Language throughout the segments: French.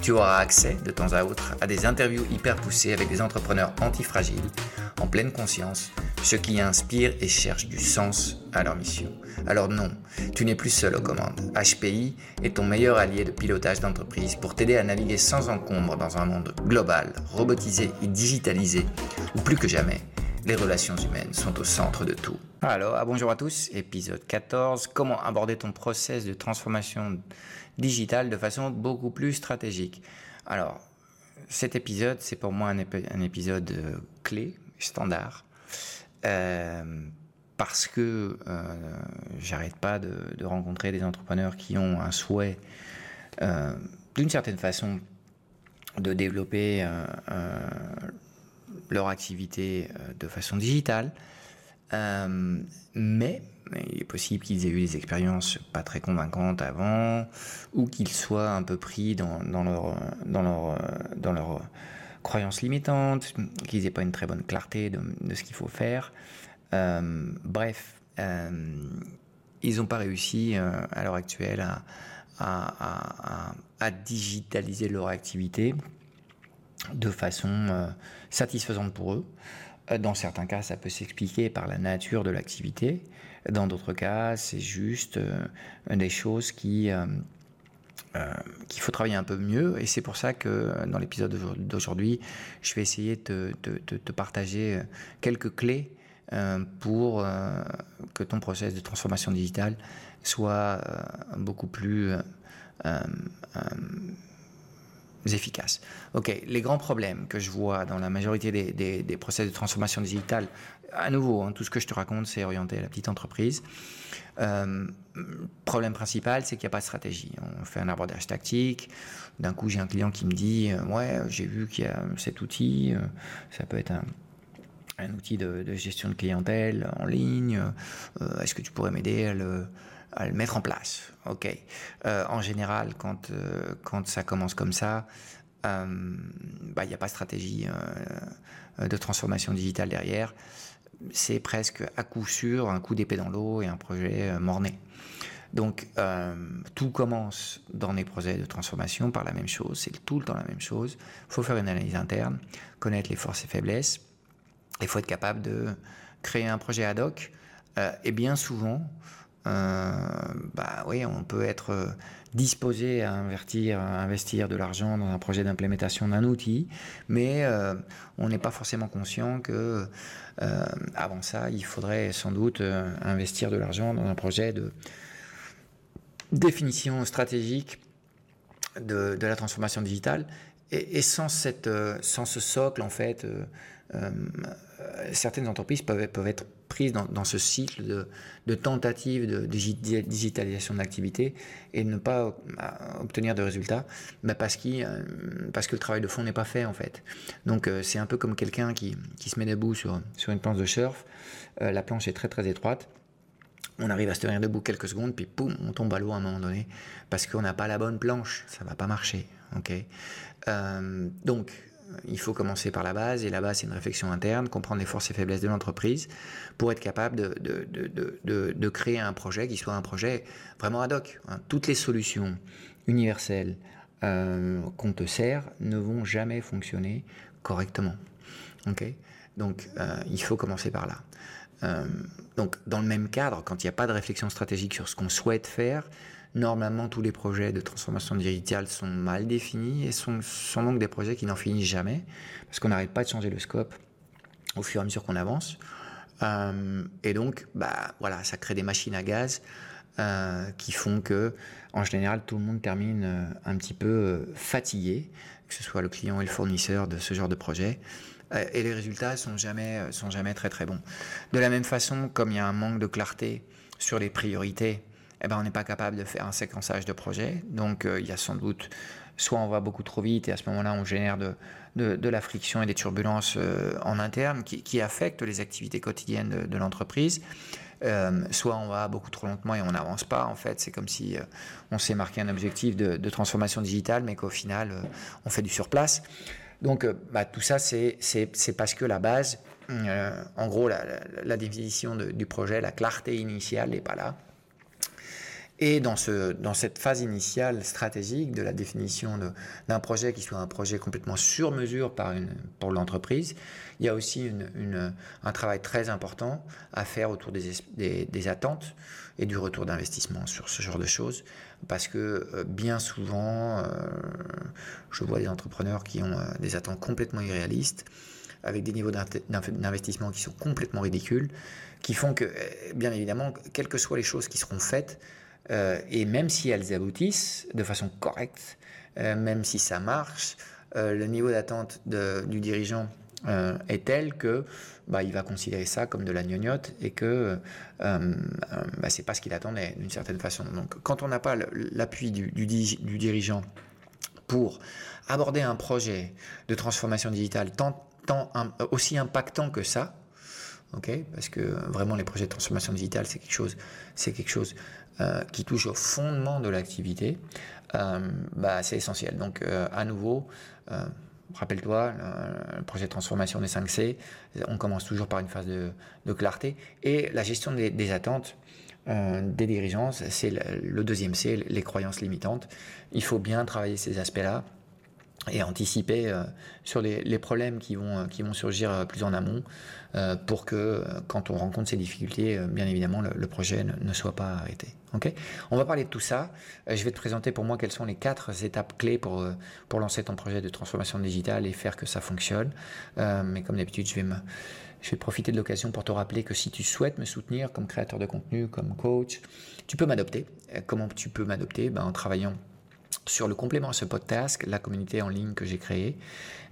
tu auras accès de temps à autre à des interviews hyper poussées avec des entrepreneurs antifragiles, en pleine conscience, ceux qui inspirent et cherchent du sens à leur mission. Alors non, tu n'es plus seul aux commandes. HPI est ton meilleur allié de pilotage d'entreprise pour t'aider à naviguer sans encombre dans un monde global, robotisé et digitalisé, où plus que jamais, les relations humaines sont au centre de tout. Alors, ah, bonjour à tous, épisode 14, comment aborder ton process de transformation digitale de façon beaucoup plus stratégique. Alors, cet épisode, c'est pour moi un, épisode euh, clé, standard, euh, parce que euh, j'arrête pas de, rencontrer des entrepreneurs qui ont un souhait, d'une certaine façon, de développer leur activité de façon digitale, mais il est possible qu'ils aient eu des expériences pas très convaincantes avant, ou qu'ils soient un peu pris dans, dans croyances limitantes, qu'ils n'aient pas une très bonne clarté de, ce qu'il faut faire. Euh, bref, euh, ils n'ont pas réussi euh, à l'heure actuelle à, digitaliser leur activité de façon satisfaisante pour eux. Dans certains cas, ça peut s'expliquer par la nature de l'activité. Dans d'autres cas, c'est juste euh, des choses qui euh, euh, qu'il faut travailler un peu mieux. Et c'est pour ça que dans l'épisode d'aujourd'hui, je vais essayer de te partager quelques clés pour que ton process de transformation digitale soit beaucoup plus efficaces. Ok, les grands problèmes que je vois dans la majorité des, des, process de transformation digitale, à nouveau, hein, tout ce que je te raconte, c'est orienté à la petite entreprise. Euh, problème principal, c'est qu'il n'y a pas de stratégie. On fait un abordage tactique. D'un coup, j'ai un client qui me dit euh, Ouais, j'ai vu qu'il y a cet outil. Euh, ça peut être un, outil de, de, gestion de clientèle en ligne. Euh, est-ce que tu pourrais m'aider à le à le mettre en place. Ok. Euh, en général, quand, euh, quand ça commence comme ça, euh, bah, il n'y a pas de stratégie de transformation digitale derrière. C'est presque à coup sûr un coup d'épée dans l'eau et un projet morné. Donc, tout commence dans les projets de transformation par la même chose. C'est tout le temps la même chose. Il faut faire une analyse interne, connaître les forces et faiblesses. Il faut être capable de créer un projet ad hoc. et bien souvent, bah oui, on peut être euh, disposé à investir, à investir de l'argent dans un projet d'implémentation d'un outil, mais euh, on n'est pas forcément conscient que avant ça, il faudrait sans doute investir de l'argent dans un projet de définition stratégique de, la transformation digitale. Et, sans, ce socle, en fait, certaines entreprises peuvent être prise dans, ce cycle de, de tentatives de digitalisation de l'activité et ne pas euh, obtenir de résultats bah, parce, euh, parce que le travail de fond n'est pas fait en fait. Donc euh, c'est un peu comme quelqu'un qui, qui, se met debout sur, sur une planche de surf, la planche est très très étroite, on arrive à se tenir debout quelques secondes, puis poum, on tombe à l'eau à un moment donné, parce qu'on n'a pas la bonne planche, ça va pas marcher. ok? Donc, il faut commencer par la base, et la base, c'est une réflexion interne, comprendre les forces et faiblesses de l'entreprise, pour être capable de, créer un projet qui soit un projet vraiment ad hoc. Hein. Toutes les solutions universelles euh, qu'on te sert ne vont jamais fonctionner correctement. donc, euh, il faut commencer par là. Euh, donc, dans le même cadre, quand il n'y a pas de réflexion stratégique sur ce qu'on souhaite faire, Normalement, tous les projets de transformation digitale sont mal définis et sont, donc des projets qui n'en finissent jamais, parce qu'on n'arrête pas de changer le scope au fur et à mesure qu'on avance. Euh, et donc, bah, voilà, ça crée des machines à gaz euh, qui font que, en général, tout le monde termine euh, un petit peu fatigué, que ce soit le client et le fournisseur de ce genre de projet. Et les résultats sont jamais, sont jamais très très bons. De la même façon, comme il y a un manque de clarté sur les priorités, eh ben, on n'est pas capable de faire un séquençage de projet. Donc, il y a sans doute soit on va beaucoup trop vite et à ce moment-là on génère de, de, la friction et des turbulences euh, en interne qui, qui, affectent les activités quotidiennes de, l'entreprise. Euh, soit on va beaucoup trop lentement et on n'avance pas. En fait, c'est comme si euh, on s'est marqué un objectif de, transformation digitale, mais qu'au final, euh, on fait du surplace. Donc, euh, bah, tout ça, c'est parce que la base, euh, en gros, la, définition du projet, la clarté initiale n'est pas là. Et dans, ce, dans cette phase initiale stratégique de la définition d'un projet qui soit un projet complètement sur mesure par pour l'entreprise, il y a aussi un travail très important à faire autour des, attentes et du retour d'investissement sur ce genre de choses. Parce que euh, bien souvent, euh, je vois des entrepreneurs qui ont euh, des attentes complètement irréalistes avec des niveaux d'investissement qui sont complètement ridicules, qui font que, bien évidemment, quelles que soient les choses qui seront faites, et même si elles aboutissent de façon correcte, euh, même si ça marche, euh, le niveau d'attente du dirigeant euh, est tel que bah, il va considérer ça comme de la gnognotte et que euh, bah, c'est pas ce qu'il attendait d'une certaine façon. Donc quand on n'a pas l'appui du, dirigeant pour aborder un projet de transformation digitale tant, aussi impactant que ça, ok? Parce que vraiment les projets de transformation digitale c'est quelque chose, c'est quelque chose euh, qui touche au fondement de l'activité. Euh, bah, c'est essentiel. Donc euh, à nouveau. Rappelle-toi, le projet de transformation des 5C, on commence toujours par une phase de, clarté. Et la gestion des, attentes, euh, des dirigeants, c'est le, deuxième C, les croyances limitantes. Il faut bien travailler ces aspects-là et anticiper euh, sur les, problèmes qui vont, qui vont surgir euh, plus en amont euh, pour que quand on rencontre ces difficultés, euh, bien évidemment, le, projet ne, ne, soit pas arrêté. Okay on va parler de tout ça. Euh, je vais te présenter pour moi quelles sont les quatre étapes clés pour, pour lancer ton projet de transformation digitale et faire que ça fonctionne. mais comme d'habitude, je vais me, je vais profiter de l'occasion pour te rappeler que si tu souhaites me soutenir comme créateur de contenu, comme coach, tu peux m'adopter. Comment tu peux m'adopter? Ben, En travaillant sur le complément à ce podcast, la communauté en ligne que j'ai créée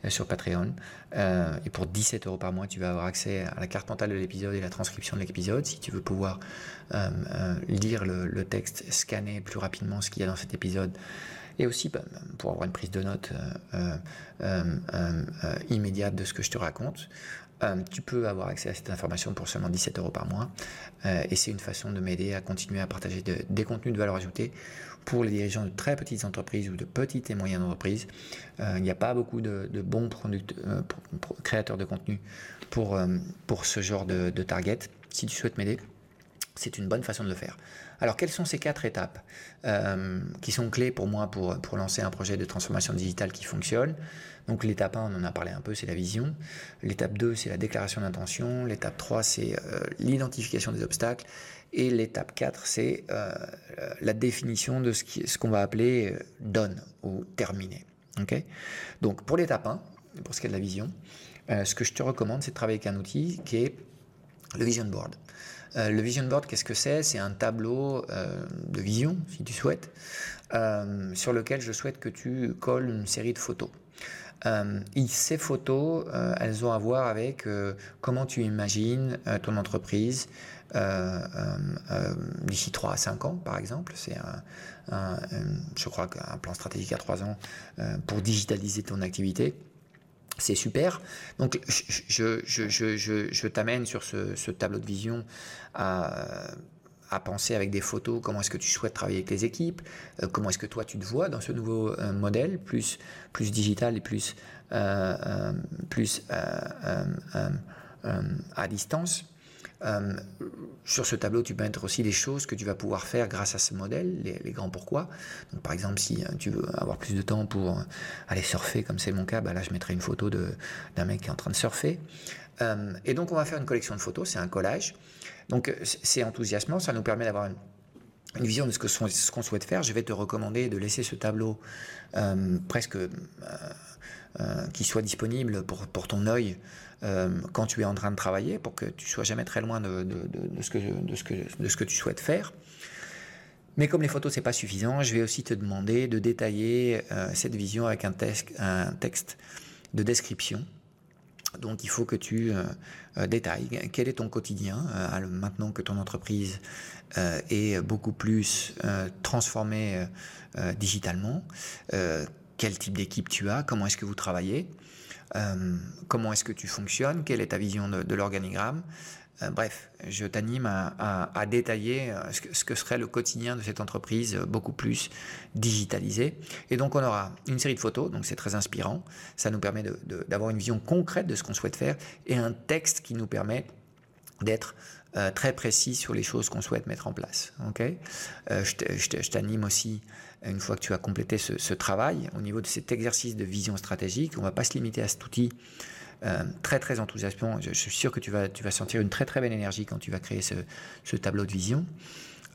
euh, sur Patreon. Euh, et pour 17 euros par mois, tu vas avoir accès à la carte mentale de l'épisode et la transcription de l'épisode. Si tu veux pouvoir euh, lire le, texte, scanner plus rapidement ce qu'il y a dans cet épisode, et aussi bah, pour avoir une prise de notes immédiate de ce que je te raconte. Tu peux avoir accès à cette information pour seulement 17 euros par mois. Et c'est une façon de m'aider à continuer à partager de, des contenus de valeur ajoutée pour les dirigeants de très petites entreprises ou de petites et moyennes entreprises. Euh, il n'y a pas beaucoup de, bons euh, créateurs de contenu pour, euh, ce genre de target. Si tu souhaites m'aider, c'est une bonne façon de le faire. Alors, quelles sont ces quatre étapes euh, qui sont clés pour moi pour, lancer un projet de transformation digitale qui fonctionne? Donc, l'étape 1, on en a parlé un peu, c'est la vision. L'étape 2, c'est la déclaration d'intention. L'étape 3, c'est euh, l'identification des obstacles. Et l'étape 4, c'est euh, la définition de ce qu'on va appeler done ou terminé. Okay Donc, pour l'étape 1, pour ce qui est de la vision, ce que je te recommande, c'est de travailler avec un outil qui est le vision board. Euh, le vision board, qu'est-ce que c'est? C'est un tableau euh, de vision, si tu souhaites, euh, sur lequel je souhaite que tu colles une série de photos. Et ces photos, elles ont à voir avec comment tu imagines ton entreprise d'ici 3 à 5 ans, par exemple. C'est un, plan stratégique à 3 ans pour digitaliser ton activité c'est super. Donc, je, t'amène sur ce, tableau de vision à, penser avec des photos comment est-ce que tu souhaites travailler avec les équipes, euh, comment est-ce que toi tu te vois dans ce nouveau euh, modèle, plus, plus digital et plus, plus euh, à distance. Euh, sur ce tableau, tu peux mettre aussi les choses que tu vas pouvoir faire grâce à ce modèle, les, grands pourquoi. Donc, par exemple, si euh, tu veux avoir plus de temps pour euh, aller surfer, comme c'est mon cas, bah là, je mettrai une photo d'un mec qui est en train de surfer. Euh, et donc, on va faire une collection de photos, c'est un collage. Donc, c'est enthousiasmant, ça nous permet d'avoir une vision de ce qu'on souhaite faire, je vais te recommander de laisser ce tableau presque euh, qui soit disponible pour ton œil quand tu es en train de travailler, pour que tu sois jamais très loin de, ce, que, tu souhaites faire. Mais comme les photos, c'est pas suffisant, je vais aussi te demander de détailler cette vision avec un, texte, de description donc il faut que tu euh, euh, détailles quel est ton quotidien euh, maintenant que ton entreprise est beaucoup plus transformée digitalement, quel type d'équipe tu as, comment est-ce que vous travaillez, comment est-ce que tu fonctionnes, quelle est ta vision de l'organigramme, euh, bref, je t'anime à, détailler euh, ce que, serait le quotidien de cette entreprise euh, beaucoup plus digitalisée. Et donc on aura une série de photos, donc c'est très inspirant. Ça nous permet d'avoir une vision concrète de ce qu'on souhaite faire et un texte qui nous permet d'être très précis sur les choses qu'on souhaite mettre en place. je t'anime aussi, une fois que tu as complété ce, travail, au niveau de cet exercice de vision stratégique, on ne va pas se limiter à cet outil euh, très très enthousiasmant. Je, suis sûr que tu vas, sentir une très très belle énergie quand tu vas créer ce, tableau de vision.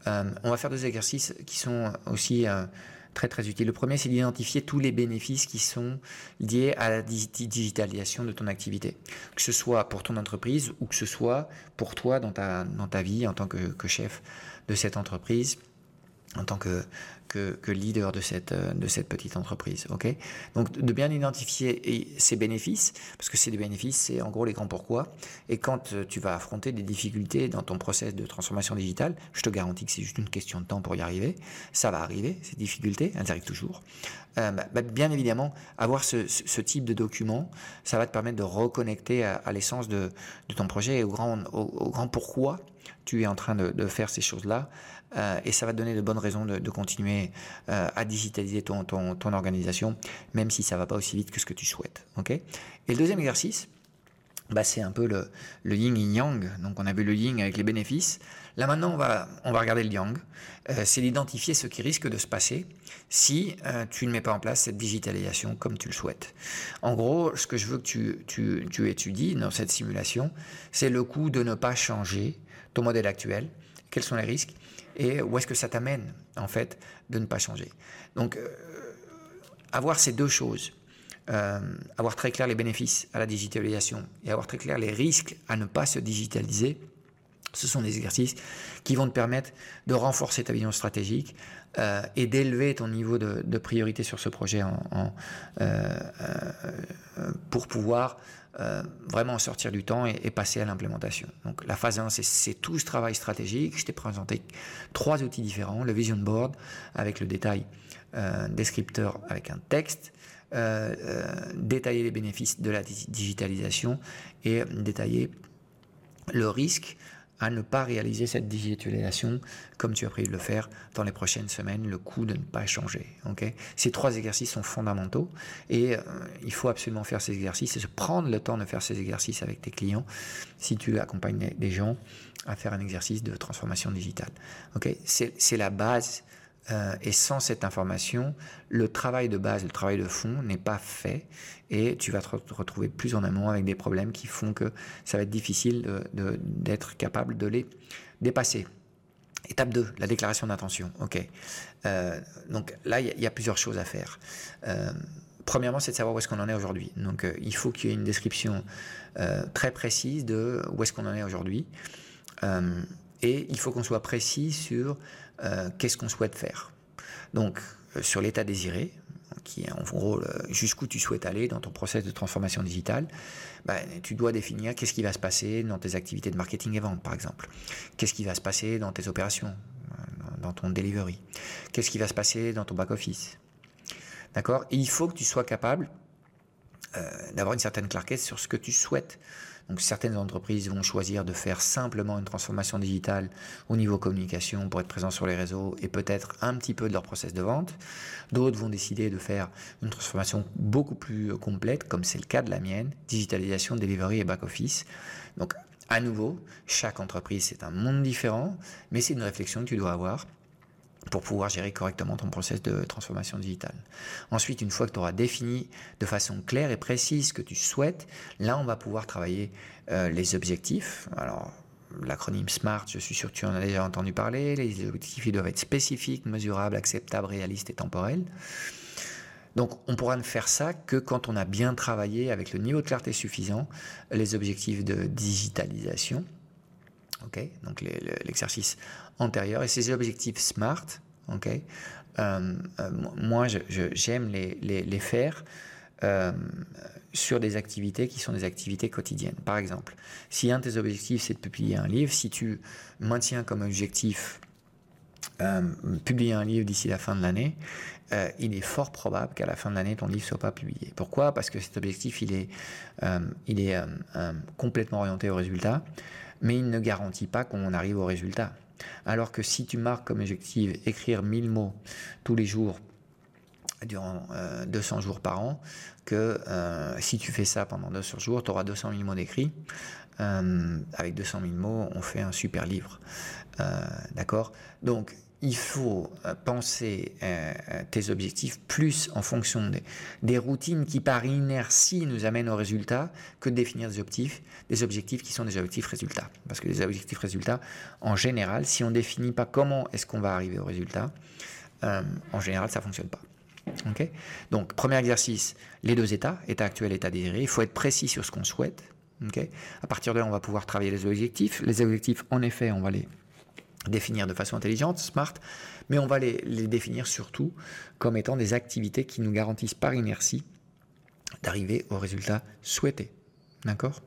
Euh, on va faire deux exercices qui sont aussi euh, très très utiles. Le premier, c'est d'identifier tous les bénéfices qui sont liés à la digitalisation de ton activité, que ce soit pour ton entreprise ou que ce soit pour toi dans ta, vie en tant que chef de cette entreprise en tant que, leader de cette, euh, de cette petite entreprise. ok? Donc de bien identifier ses bénéfices, parce que c'est des bénéfices, c'est en gros les grands pourquoi. Et quand euh, tu vas affronter des difficultés dans ton process de transformation digitale, je te garantis que c'est juste une question de temps pour y arriver. Ça va arriver, ces difficultés, elles arrivent toujours. Euh, bah, bah, bien évidemment, avoir ce, type de document, ça va te permettre de reconnecter à, l'essence de, ton projet et au grand, pourquoi tu es en train de faire ces choses-là. Euh, et ça va te donner de bonnes raisons de, continuer euh, à digitaliser ton, ton, organisation, même si ça va pas aussi vite que ce que tu souhaites. et le deuxième exercice, bah, c'est un peu le, yin et yang. Donc on a vu le yin avec les bénéfices. Là maintenant, on va, on va regarder le yang. Euh, c'est d'identifier ce qui risque de se passer si tu ne mets pas en place cette digitalisation comme tu le souhaites. En gros, ce que je veux que tu, tu, tu étudies dans cette simulation, c'est le coût de ne pas changer ton modèle actuel. Quels sont les risques et où est-ce que ça t'amène en fait de ne pas changer. Donc euh, avoir ces deux choses, euh, avoir très clair les bénéfices à la digitalisation et avoir très clair les risques à ne pas se digitaliser, ce sont des exercices qui vont te permettre de renforcer ta vision stratégique euh, et d'élever ton niveau de, priorité sur ce projet pour pouvoir euh, vraiment sortir du temps et, passer à l'implémentation. Donc la phase 1, c'est tout ce travail stratégique. Je t'ai présenté trois outils différents, le vision board avec le détail euh, descripteur avec un texte, euh, détailler les bénéfices de la digitalisation et détailler le risque à ne pas réaliser cette digitalisation comme tu as prévu de le faire dans les prochaines semaines, le coût de ne pas changer. Okay ces trois exercices sont fondamentaux et euh, il faut absolument faire ces exercices et se prendre le temps de faire ces exercices avec tes clients si tu accompagnes des gens à faire un exercice de transformation digitale. Okay c'est la base euh, et sans cette information, le travail de base, le travail de fond n'est pas fait et tu vas te retrouver plus en amont avec des problèmes qui font que ça va être difficile d'être capable de les dépasser. Étape 2, la déclaration d'intention. Ok. Euh, donc là, il y, a plusieurs choses à faire. Euh, premièrement, c'est de savoir où est-ce qu'on en est aujourd'hui. Donc, il faut qu'il y ait une description très précise de où est-ce qu'on en est aujourd'hui. Et il faut qu'on soit précis sur euh, qu'est-ce qu'on souhaite faire? Donc, euh, sur l'état désiré, qui est en gros jusqu'où tu souhaites aller dans ton process de transformation digitale, ben, tu dois définir qu'est-ce qui va se passer dans tes activités de marketing et vente, par exemple. Qu'est-ce qui va se passer dans tes opérations, euh, dans ton delivery? Qu'est-ce qui va se passer dans ton back-office? D'accord? Il faut que tu sois capable euh, d'avoir une certaine clarté sur ce que tu souhaites. Donc certaines entreprises vont choisir de faire simplement une transformation digitale au niveau communication pour être présent sur les réseaux et peut-être un petit peu de leur process de vente. D'autres vont décider de faire une transformation beaucoup plus complète, comme c'est le cas de la mienne, digitalisation, delivery et back-office. Donc à nouveau, chaque entreprise c'est un monde différent, mais c'est une réflexion que tu dois avoir pour pouvoir gérer correctement ton process de transformation digitale. Ensuite, une fois que tu auras défini de façon claire et précise ce que tu souhaites, là, on va pouvoir travailler euh, les objectifs. Alors, l'acronyme SMART, je suis sûr que tu en as déjà entendu parler. Les objectifs doivent être spécifiques, mesurables, acceptables, réalistes et temporels. Donc on pourra ne faire ça que quand on a bien travaillé avec le niveau de clarté suffisant, les objectifs de digitalisation, ok, donc l'exercice et ces objectifs SMART, ok, euh, euh, moi j'aime les, faire euh, sur des activités qui sont des activités quotidiennes. Par exemple, si un de tes objectifs c'est de publier un livre, si tu maintiens comme objectif publier un livre d'ici la fin de l'année, il est fort probable qu'à la fin de l'année, ton livre soit pas publié. Pourquoi? Parce que cet objectif, il est, complètement orienté au résultat, mais il ne garantit pas qu'on arrive au résultat. Alors que si tu marques comme objectif écrire 1000 mots tous les jours durant 200 jours par an, que si tu fais ça pendant 200 jours, tu auras 200 000 mots d'écrit. avec 200 000 mots, on fait un super livre. D'accord? Donc, il faut euh, penser euh, euh, tes objectifs plus en fonction des, routines qui par inertie nous amènent au résultat que de définir des objectifs, des objectifs qui sont des objectifs résultats. Parce que les objectifs résultats, en général, si on ne définit pas comment est-ce qu'on va arriver au résultat, en général, ça ne fonctionne pas. Donc, premier exercice, les deux états, état actuel, état désiré. Il faut être précis sur ce qu'on souhaite. à partir de là, on va pouvoir travailler les objectifs. Les objectifs, en effet, on va les définir de façon intelligente, smart, mais on va les, définir surtout comme étant des activités qui nous garantissent par inertie d'arriver au résultat souhaité. D'accord?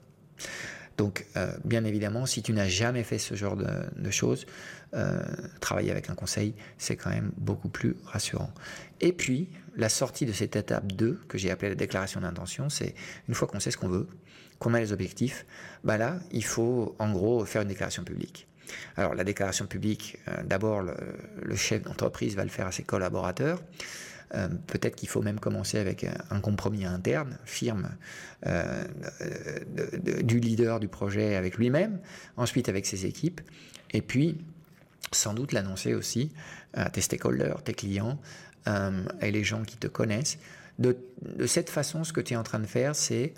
Donc, euh, bien évidemment, si tu n'as jamais fait ce genre de, choses, euh, travailler avec un conseil, c'est quand même beaucoup plus rassurant. Et puis, la sortie de cette étape 2, que j'ai appelée la déclaration d'intention, c'est une fois qu'on sait ce qu'on veut, qu'on a les objectifs, bah là, il faut en gros faire une déclaration publique. Alors la déclaration publique, euh, d'abord le, chef d'entreprise va le faire à ses collaborateurs. Euh, peut-être qu'il faut même commencer avec un, compromis interne, firme, euh, du leader du projet avec lui-même, ensuite avec ses équipes, et puis sans doute l'annoncer aussi à tes stakeholders, tes clients et les gens qui te connaissent. De, de, cette façon, ce que tu es en train de faire, c'est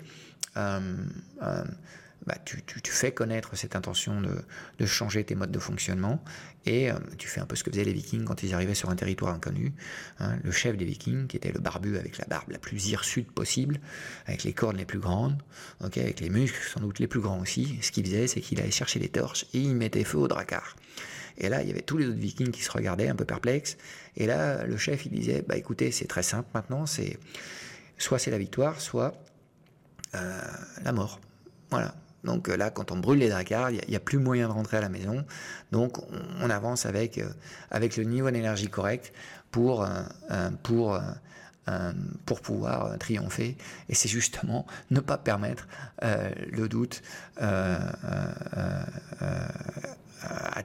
bah, tu, fais connaître cette intention de, changer tes modes de fonctionnement et euh, tu fais un peu ce que faisaient les vikings quand ils arrivaient sur un territoire inconnu. Hein. le chef des vikings, qui était le barbu avec la barbe la plus hirsute possible, avec les cornes les plus grandes, avec les muscles sans doute les plus grands aussi, ce qu'il faisait, c'est qu'il allait chercher les torches et il mettait feu au dracar. Et là, il y avait tous les autres vikings qui se regardaient un peu perplexes. Et là, le chef, il disait, bah écoutez, c'est très simple maintenant, c'est soit c'est la victoire, soit euh, la mort. Voilà, donc euh, là, quand on brûle les dracars, il n'y a, plus moyen de rentrer à la maison. Donc on, avance avec, euh, avec le niveau d'énergie correct pour, euh, pouvoir triompher. Et c'est justement ne pas permettre le doute à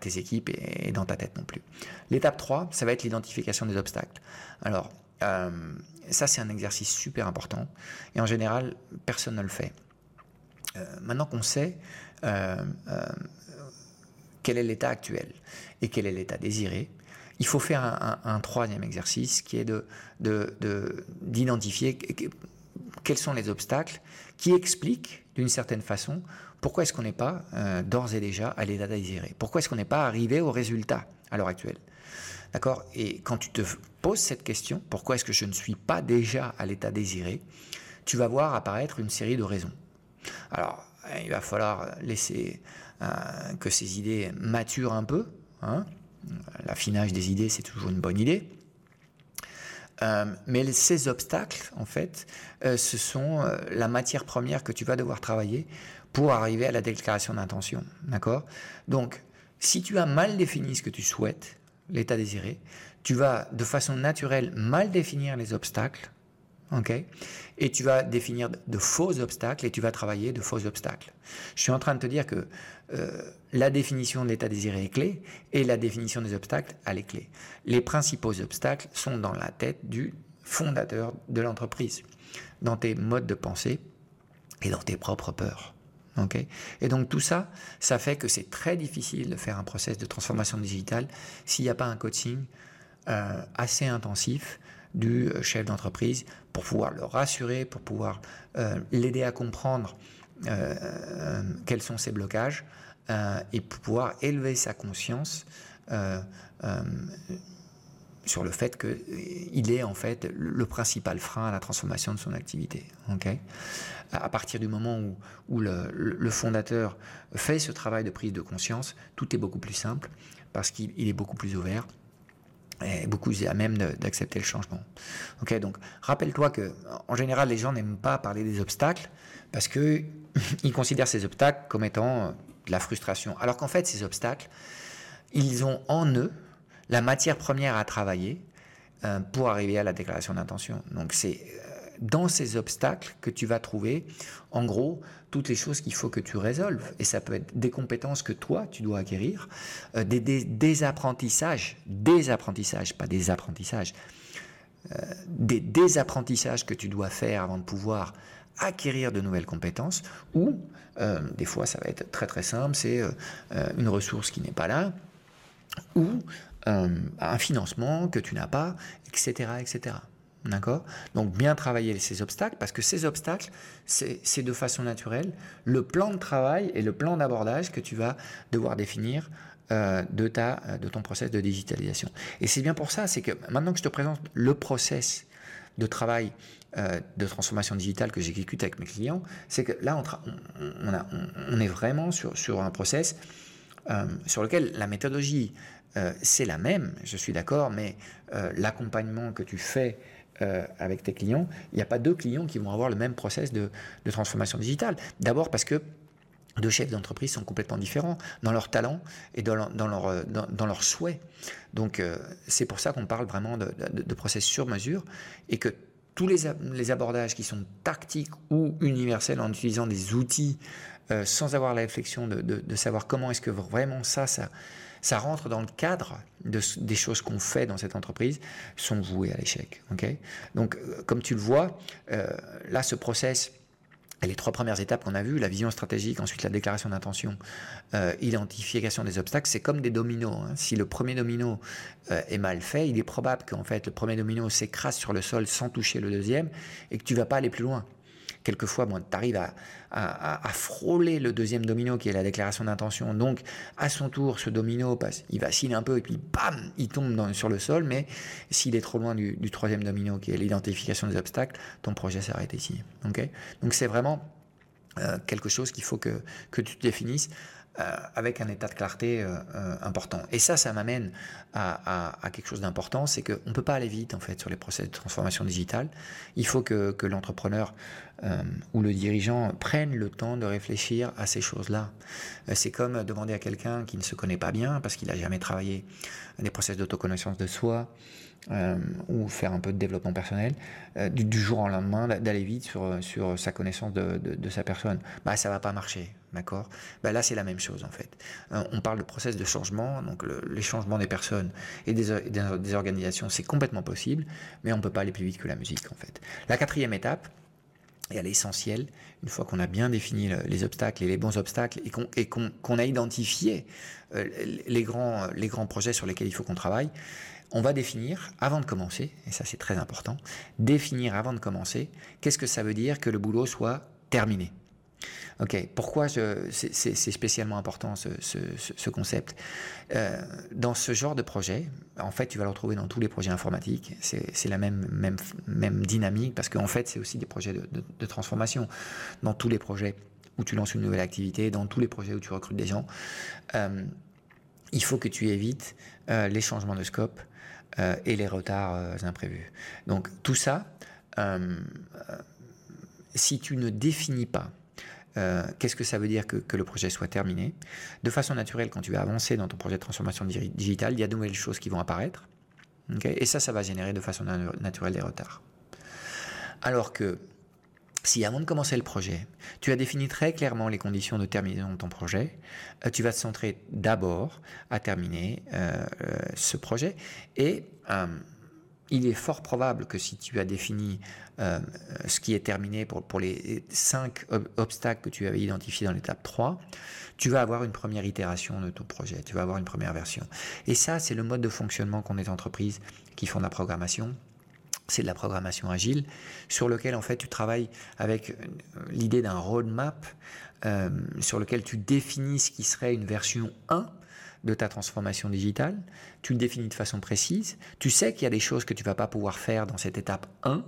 tes équipes et, dans ta tête non plus. L'étape 3, ça va être l'identification des obstacles. Alors, ça c'est un exercice super important. Et en général, personne ne le fait. Euh, maintenant qu'on sait euh, euh, quel est l'état actuel et quel est l'état désiré, il faut faire un, troisième exercice qui est d'identifier de, quels sont les obstacles qui expliquent d'une certaine façon pourquoi est-ce qu'on n'est pas d'ores et déjà à l'état désiré, pourquoi est-ce qu'on n'est pas arrivé au résultat à l'heure actuelle? D'accord? Et quand tu te poses cette question, pourquoi est-ce que je ne suis pas déjà à l'état désiré, tu vas voir apparaître une série de raisons. Alors, il va falloir laisser euh, que ces idées maturent un peu. Hein. L'affinage des idées, c'est toujours une bonne idée. Euh, mais ces obstacles, en fait, euh, ce sont la matière première que tu vas devoir travailler pour arriver à la déclaration d'intention. Donc, si tu as mal défini ce que tu souhaites, l'état désiré, tu vas de façon naturelle mal définir les obstacles ok Et tu vas définir de faux obstacles et tu vas travailler de faux obstacles. Je suis en train de te dire que euh, la définition de l'état désiré est clé et la définition des obstacles, elle est clé. Les principaux obstacles sont dans la tête du fondateur de l'entreprise, dans tes modes de pensée et dans tes propres peurs. ok et donc tout ça, ça fait que c'est très difficile de faire un process de transformation digitale s'il n'y a pas un coaching euh, assez intensif du euh, chef d'entreprise pour pouvoir le rassurer, pour pouvoir euh, l'aider à comprendre euh, quels sont ses blocages, et pouvoir élever sa conscience sur le fait qu'il est en fait le principal frein à la transformation de son activité. à partir du moment où, où le, fondateur fait ce travail de prise de conscience, tout est beaucoup plus simple parce qu'il est beaucoup plus ouvert beaucoup à même d'accepter le changement. Ok, donc rappelle-toi que en général les gens n'aiment pas parler des obstacles parce que ils considèrent ces obstacles comme étant de la frustration, alors qu'en fait ces obstacles ils ont en eux la matière première à travailler euh, pour arriver à la déclaration d'intention. Donc c'est euh, dans ces obstacles que tu vas trouver, en gros, toutes les choses qu'il faut que tu résolves. Et ça peut être des compétences que toi, tu dois acquérir, euh, des, des, apprentissages, des apprentissages, pas des apprentissages, des désapprentissages que tu dois faire avant de pouvoir acquérir de nouvelles compétences, ou des fois ça va être très très simple, c'est une ressource qui n'est pas là, ou euh, un financement que tu n'as pas, etc. etc. D'accord Donc bien travailler ces obstacles, parce que ces obstacles, c'est de façon naturelle le plan de travail et le plan d'abordage que tu vas devoir définir euh, de, ta, euh, de ton process de digitalisation. Et c'est bien pour ça, c'est que maintenant que je te présente le process de travail de transformation digitale que j'exécute avec mes clients, c'est que là, on, est vraiment sur, sur un process sur lequel la méthodologie euh, c'est la même, je suis d'accord, mais euh, l'accompagnement que tu fais euh, avec tes clients, il n'y a pas deux clients qui vont avoir le même process de, transformation digitale. D'abord parce que deux chefs d'entreprise sont complètement différents dans leur talent et dans leur, dans leur, souhait. Donc c'est pour ça qu'on parle vraiment de, process sur mesure et que tous les, abordages qui sont tactiques ou universels en utilisant des outils sans avoir la réflexion de, de savoir comment est-ce que vraiment ça, ça, ça rentre dans le cadre des choses qu'on fait dans cette entreprise, sont vouées à l'échec. Donc, euh, comme tu le vois, euh, là, ce process, les trois premières étapes qu'on a vues, la vision stratégique, ensuite la déclaration d'intention, euh, identification des obstacles, c'est comme des dominos. Hein. Si le premier domino est mal fait, il est probable qu'en fait le premier domino s'écrase sur le sol sans toucher le deuxième et que tu vas pas aller plus loin quelquefois, tu arrives à, frôler le deuxième domino qui est la déclaration d'intention. Donc, à son tour, ce domino, passe, il vacille un peu et puis bam, il tombe sur le sol. Mais s'il est trop loin du, troisième domino qui est l'identification des obstacles, ton projet s'arrête ici. Donc, c'est vraiment euh, quelque chose qu'il faut que, que tu définisses avec un état de clarté euh, euh, important. Et ça, ça m'amène à, quelque chose d'important, c'est qu'on ne peut pas aller vite en fait sur les process de transformation digitale. Il faut que, l'entrepreneur ou le dirigeant prenne le temps de réfléchir à ces choses-là. c'est comme demander à quelqu'un qui ne se connaît pas bien parce qu'il n'a jamais travaillé des process d'autoconnaissance de soi, euh, ou faire un peu de développement personnel, euh, du, jour au lendemain, d'aller vite sur, sur sa connaissance de, de, sa personne, bah, ça va pas marcher. D'accord? Bah, Là, c'est la même chose en fait. Euh, on parle de process de changement, donc les changements des personnes et des, des, organisations, c'est complètement possible, mais on ne peut pas aller plus vite que la musique en fait. La quatrième étape, et elle est essentielle, une fois qu'on a bien défini les obstacles et les bons obstacles et qu'on a identifié les grands projets sur lesquels il faut qu'on travaille, on va définir, avant de commencer, et ça c'est très important, définir avant de commencer, qu'est-ce que ça veut dire que le boulot soit terminé? Ok, pourquoi c'est spécialement important ce, concept? Euh, Dans ce genre de projet, en fait, tu vas le retrouver dans tous les projets informatiques. C'est la même, même, même dynamique parce qu'en fait, c'est aussi des projets de, transformation. Dans tous les projets où tu lances une nouvelle activité, dans tous les projets où tu recrutes des gens, euh, il faut que tu évites euh, les changements de scope, et les retards imprévus. Donc tout ça, si tu ne définis pas qu'est-ce que ça veut dire que, le projet soit terminé, de façon naturelle, quand tu vas avancer dans ton projet de transformation digitale, il y a de nouvelles choses qui vont apparaître. et ça, ça va générer de façon naturelle des retards. Alors que si avant de commencer le projet, tu as défini très clairement les conditions de terminaison de ton projet, euh, tu vas te centrer d'abord à terminer euh, euh, ce projet et il est fort probable que si tu as défini ce qui est terminé pour, pour les cinq obstacles que tu avais identifiés dans l'étape 3, tu vas avoir une première itération de ton projet, tu vas avoir une première version. Et ça, c'est le mode de fonctionnement qu'ont les entreprises qui font de la programmation c'est de la programmation agile, sur lequel en fait tu travailles avec euh, l'idée d'un roadmap, euh, sur lequel tu définis ce qui serait une version 1 de ta transformation digitale, tu le définis de façon précise, tu sais qu'il y a des choses que tu vas pas pouvoir faire dans cette étape 1,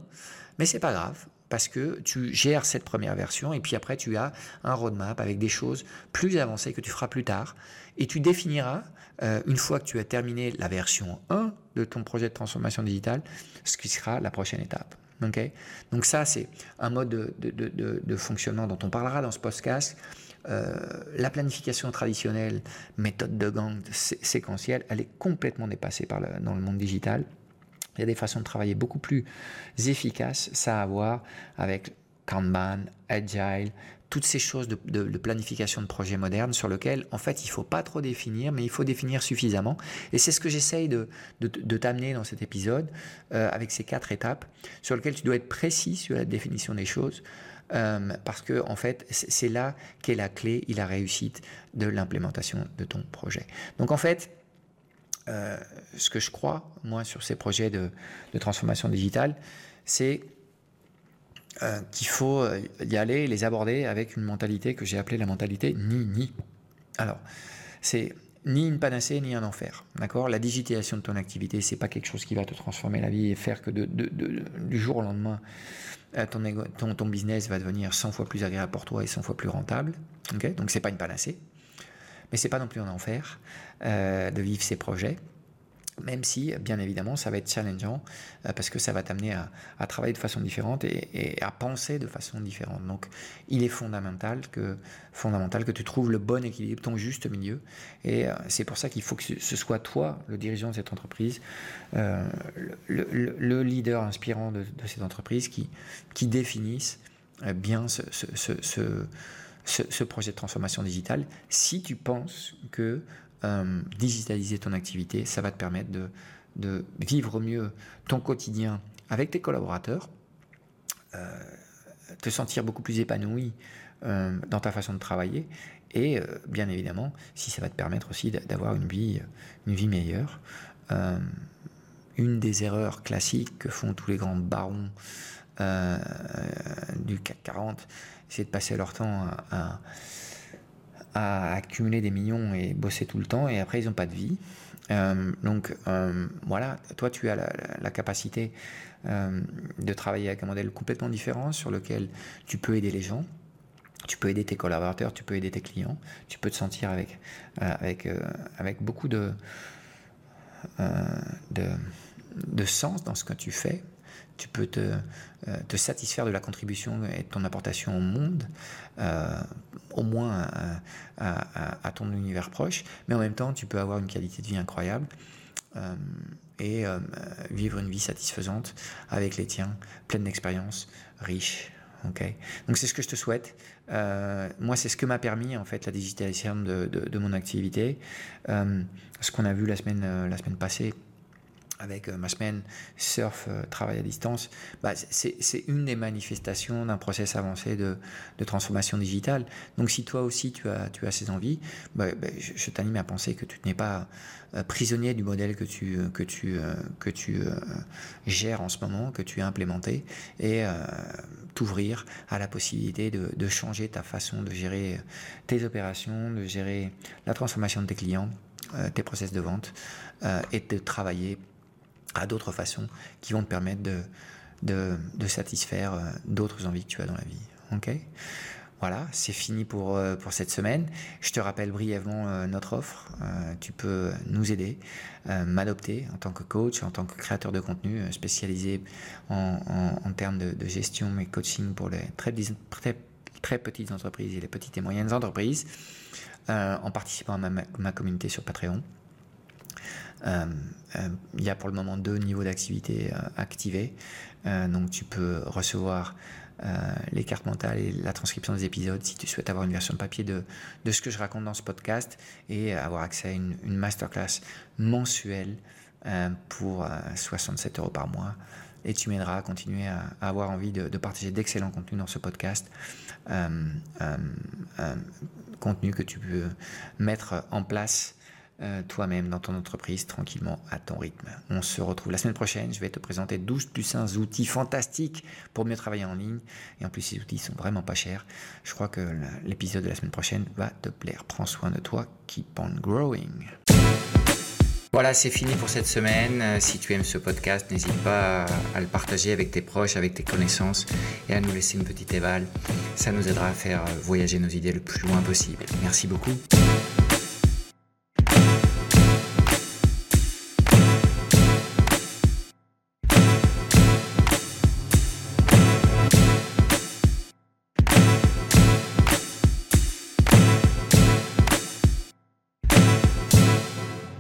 mais c'est pas grave, parce que tu gères cette première version et puis après tu as un roadmap avec des choses plus avancées que tu feras plus tard et tu définiras, euh, une fois que tu as terminé la version 1 de ton projet de transformation digitale, ce qui sera la prochaine étape. Donc ça, c'est un mode de, fonctionnement dont on parlera dans ce podcast. Euh, la planification traditionnelle, méthode de gang séquentielle, elle est complètement dépassée par dans le monde digital. Il y a des façons de travailler beaucoup plus efficaces, ça a à voir avec Kanban, Agile, toutes ces choses de, planification de projets modernes sur lesquels, en fait, il ne faut pas trop définir, mais il faut définir suffisamment. Et c'est ce que j'essaye de, t'amener dans cet épisode, euh, avec ces quatre étapes, sur lesquelles tu dois être précis sur la définition des choses, euh, parce que, en fait, c'est là qu'est la clé et la réussite de l'implémentation de ton projet. Donc, en fait, euh, ce que je crois, moi, sur ces projets de, transformation digitale, c'est euh, qu'il faut y aller, les aborder avec une mentalité que j'ai appelée la mentalité ni-ni. Alors, c'est ni une panacée ni un enfer. La digitalisation de ton activité, c'est pas quelque chose qui va te transformer la vie et faire que du jour au lendemain, ton, ton, ton, business va devenir 100 fois plus agréable pour toi et 100 fois plus rentable. Okay Donc, c'est pas une panacée mais c'est pas non plus un enfer euh, de vivre ces projets même si, bien évidemment, ça va être challengeant euh, parce que ça va t'amener à, travailler de façon différente et, à penser de façon différente. Donc, il est fondamental que, fondamental que tu trouves le bon équilibre, ton juste milieu. Et euh, c'est pour ça qu'il faut que ce soit toi, le dirigeant de cette entreprise, le, leader inspirant de, cette entreprise qui, qui définisse bien ce ce, projet de transformation digitale si tu penses que euh, digitaliser ton activité, ça va te permettre de, vivre mieux ton quotidien avec tes collaborateurs, euh, te sentir beaucoup plus épanoui euh, dans ta façon de travailler et bien évidemment si ça va te permettre aussi d'avoir une vie, une vie meilleure. une des erreurs classiques que font tous les grands barons du CAC 40, c'est de passer leur temps à, accumuler des millions et bosser tout le temps, et après ils n'ont pas de vie. Euh, donc euh, voilà, toi tu as la, capacité euh, de travailler avec un modèle complètement différent sur lequel tu peux aider les gens, tu peux aider tes collaborateurs, tu peux aider tes clients, tu peux te sentir avec, avec, avec beaucoup de, de, de sens dans ce que tu fais, tu peux te, euh, te, satisfaire de la contribution et de ton apportation au monde, euh, au moins à, ton univers proche, mais en même temps, tu peux avoir une qualité de vie incroyable euh, et vivre une vie satisfaisante avec les tiens, pleine d'expérience, riche. Okay. Donc c'est ce que je te souhaite. moi, c'est ce que m'a permis en fait la digitalisation de, de, mon activité. ce qu'on a vu la semaine, la semaine passée avec euh, ma semaine surf euh, travail à distance, bah, c'est une des manifestations d'un process avancé de, transformation digitale. Donc si toi aussi tu as, ces envies, bah, bah, je, t'anime à penser que tu n'es pas euh, prisonnier du modèle que tu, gères en ce moment, que tu as implémenté, et t'ouvrir à la possibilité de changer ta façon de gérer tes opérations, de gérer la transformation de tes clients, tes process de vente, et de travailler à d'autres façons qui vont te permettre de, de, satisfaire euh, d'autres envies que tu as dans la vie. Ok? Voilà, c'est fini pour, euh, pour cette semaine. Je te rappelle brièvement euh, notre offre. tu peux nous aider, m'adopter en tant que coach, en tant que créateur de contenu spécialisé en, en, termes de, gestion et coaching pour les très, très, très, petites entreprises et les petites et moyennes entreprises, en participant à ma, ma communauté sur Patreon. Euh, euh, il y a pour le moment deux niveaux d'activité euh, activés. donc tu peux recevoir les cartes mentales et la transcription des épisodes si tu souhaites avoir une version papier de, de ce que je raconte dans ce podcast et avoir accès à une, masterclass mensuelle pour 67 euros par mois. Et tu m'aideras à continuer à, avoir envie de, partager d'excellents contenus dans ce podcast. contenu que tu peux mettre en place euh, toi-même dans ton entreprise tranquillement à ton rythme. On se retrouve la semaine prochaine. Je vais te présenter 12 plus 1 outils fantastiques pour mieux travailler en ligne. Et en plus, ces outils sont vraiment pas chers. Je crois que l'épisode de la semaine prochaine va te plaire. Prends soin de toi. Keep on growing. Voilà, c'est fini pour cette semaine. Euh, si tu aimes ce podcast, n'hésite pas à le partager avec tes proches, avec tes connaissances et à nous laisser une petite éval. Ça nous aidera à faire voyager nos idées le plus loin possible. Merci beaucoup.